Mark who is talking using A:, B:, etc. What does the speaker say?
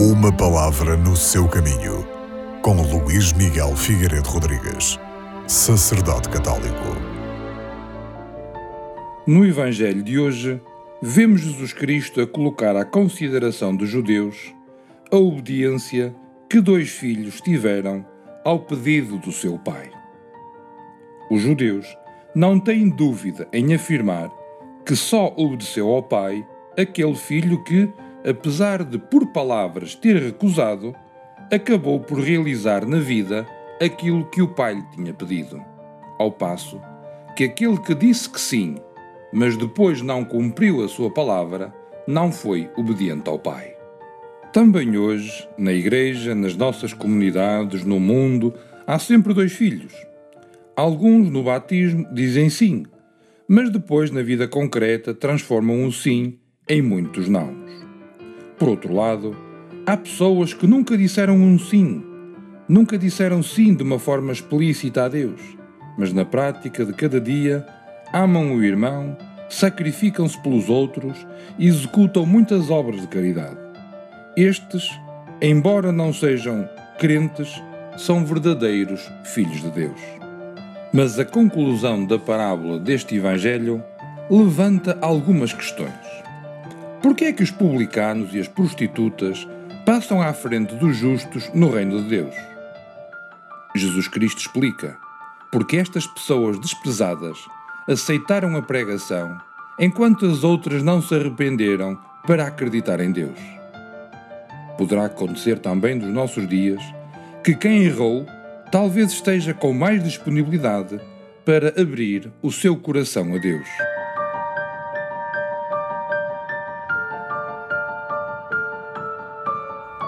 A: Uma palavra no seu caminho, com Luís Miguel Figueiredo Rodrigues, sacerdote católico.
B: No Evangelho de hoje, vemos Jesus Cristo a colocar à consideração dos judeus a obediência que dois filhos tiveram ao pedido do seu pai. Os judeus não têm dúvida em afirmar que só obedeceu ao pai aquele filho que, apesar de por palavras ter recusado, acabou por realizar na vida aquilo que o pai lhe tinha pedido. Ao passo que aquele que disse que sim, mas depois não cumpriu a sua palavra, não foi obediente ao pai. Também hoje, na igreja, nas nossas comunidades, no mundo, há sempre dois filhos. Alguns no batismo dizem sim, mas depois na vida concreta transformam o sim em muitos nãos. Por outro lado, há pessoas que nunca disseram um sim, nunca disseram sim de uma forma explícita a Deus, mas na prática de cada dia amam o irmão, sacrificam-se pelos outros e executam muitas obras de caridade. Estes, embora não sejam crentes, são verdadeiros filhos de Deus. Mas a conclusão da parábola deste Evangelho levanta algumas questões. Por que é que os publicanos e as prostitutas passam à frente dos justos no reino de Deus? Jesus Cristo explica: porque estas pessoas desprezadas aceitaram a pregação, enquanto as outras não se arrependeram para acreditar em Deus. Poderá acontecer também dos nossos dias que quem errou talvez esteja com mais disponibilidade para abrir o seu coração a Deus.